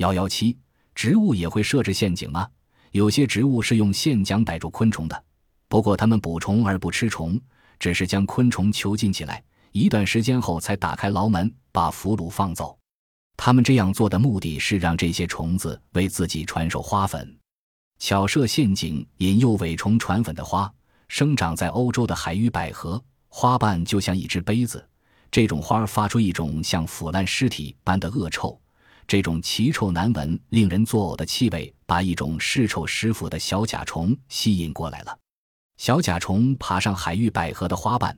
幺幺七，植物也会设置陷阱吗？有些植物是用陷阱逮住昆虫的，不过它们捕虫而不吃虫，只是将昆虫囚禁起来，一段时间后才打开牢门，把俘虏放走。他们这样做的目的是让这些虫子为自己传授花粉，巧设陷阱引诱伪虫传粉的花，生长在欧洲的海域百合，花瓣就像一只杯子。这种花发出一种像腐烂尸体般的恶臭，这种奇臭难闻、令人作呕的气味，把一种嗜臭食腐的小甲虫吸引过来了。小甲虫爬上海域百合的花瓣，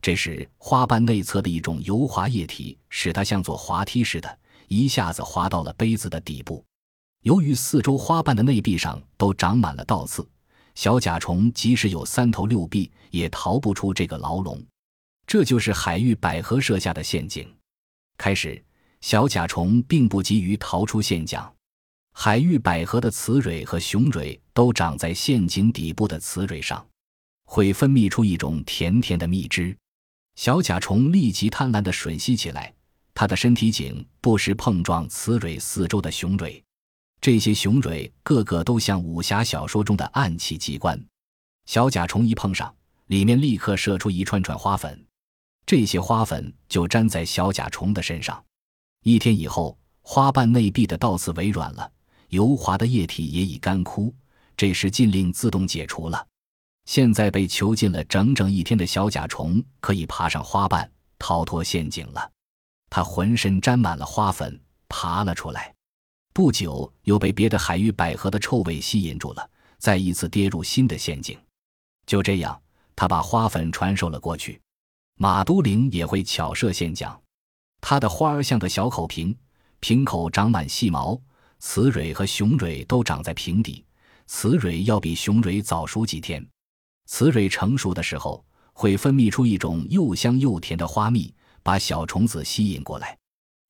这时花瓣内侧的一种油滑液体使它像坐滑梯似的，一下子滑到了杯子的底部。由于四周花瓣的内壁上都长满了倒刺，小甲虫即使有三头六臂，也逃不出这个牢笼。这就是海域百合设下的陷阱。开始，小甲虫并不急于逃出陷阱。海域百合的雌蕊和雄蕊都长在陷阱底部的雌蕊上，会分泌出一种甜甜的蜜汁。小甲虫立即贪婪地吮吸起来，它的身体颈不时碰撞雌蕊四周的雄蕊。这些雄蕊个个都像武侠小说中的暗器机关。小甲虫一碰上，里面立刻射出一串串花粉。这些花粉就粘在小甲虫的身上，一天以后，花瓣内壁的倒刺微软了，油滑的液体也已干枯。这时禁令自动解除了，现在被囚禁了整整一天的小甲虫可以爬上花瓣逃脱陷阱了。它浑身沾满了花粉，爬了出来。不久，又被别的海域百合的臭味吸引住了，再一次跌入新的陷阱。就这样，他把花粉传授了过去。马都灵也会巧设陷阱，它的花儿像个小口瓶，瓶口长满细毛，雌蕊和雄蕊都长在瓶底，雌蕊要比雄蕊早熟几天。雌蕊成熟的时候，会分泌出一种又香又甜的花蜜，把小虫子吸引过来。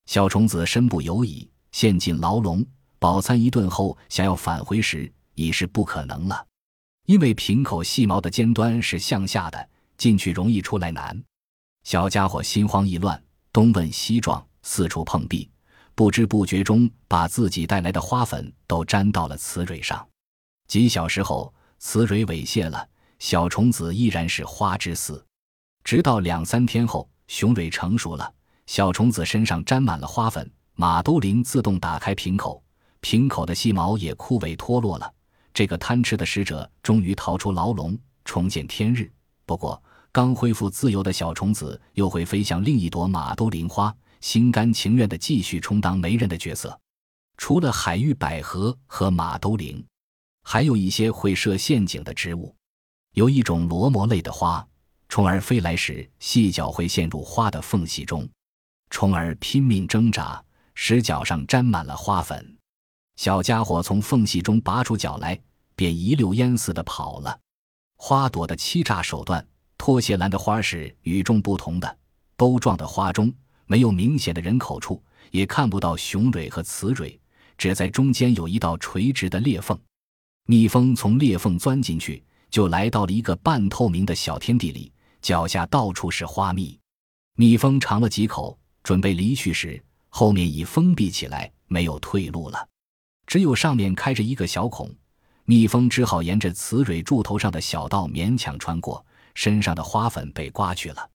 小虫子身不由己，陷进牢笼，饱餐一顿后，想要返回时已是不可能了，因为瓶口细毛的尖端是向下的，进去容易，出来难。小家伙心慌意乱，东问西撞，四处碰壁，不知不觉中把自己带来的花粉都沾到了雌蕊上。几小时后，雌蕊猥亵了，小虫子依然是花之死。直到两三天后，雄蕊成熟了，小虫子身上沾满了花粉。马兜铃自动打开瓶口，瓶口的细毛也枯萎脱落了。这个贪吃的使者终于逃出牢笼，重见天日。不过，刚恢复自由的小虫子又会飞向另一朵马兜铃花，心甘情愿地继续充当媒人的角色。除了海域百合和马兜铃，还有一些会设陷阱的植物。有一种罗摩类的花，虫儿飞来时，细脚会陷入花的缝隙中，虫儿拼命挣扎，使脚上沾满了花粉。小家伙从缝隙中拔出脚来，便一溜烟似的跑了。花朵的欺诈手段。拖鞋兰的花是与众不同的，钩状的花中没有明显的人口处，也看不到雄蕊和雌蕊，只在中间有一道垂直的裂缝。蜜蜂从裂缝钻进去，就来到了一个半透明的小天地里，脚下到处是花蜜。蜜蜂尝了几口，准备离去时，后面已封闭起来，没有退路了，只有上面开着一个小孔，蜜蜂只好沿着雌蕊柱头上的小道勉强穿过。身上的花粉被刮去了，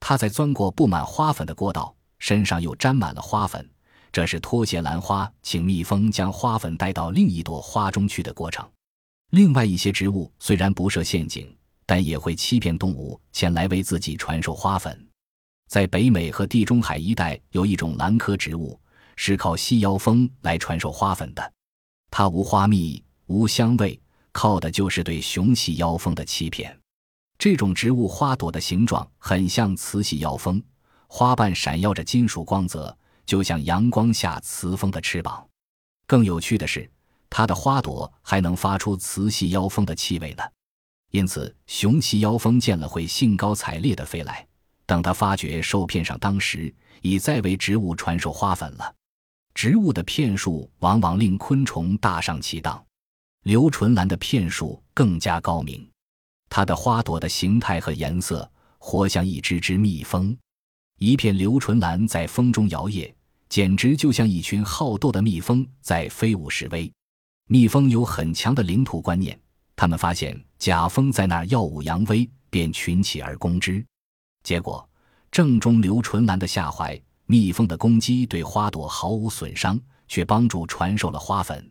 他在钻过布满花粉的过道，身上又沾满了花粉。这是拖鞋兰花请蜜蜂将花粉带到另一朵花中去的过程。另外一些植物虽然不设陷阱，但也会欺骗动物前来为自己传授花粉。在北美和地中海一带，有一种兰科植物是靠吸妖蜂来传授花粉的，它无花蜜，无香味，靠的就是对雄细妖蜂的欺骗。这种植物花朵的形状很像雌细妖蜂，花瓣闪耀着金属光泽，就像阳光下雌蜂的翅膀。更有趣的是，它的花朵还能发出雌细妖蜂的气味呢。因此，雄奇妖蜂见了会兴高采烈地飞来。等它发觉受骗上当时，已在为植物传授花粉了。植物的骗术往往令昆虫大上其当，刘纯兰的骗术更加高明。它的花朵的形态和颜色，活像一只只蜜蜂。一片刘纯兰在风中摇曳，简直就像一群好斗的蜜蜂在飞舞示威。蜜蜂有很强的领土观念，他们发现甲蜂在那儿耀武扬威，便群起而攻之。结果，正中刘纯兰的下怀。蜜蜂的攻击对花朵毫无损伤，却帮助传授了花粉。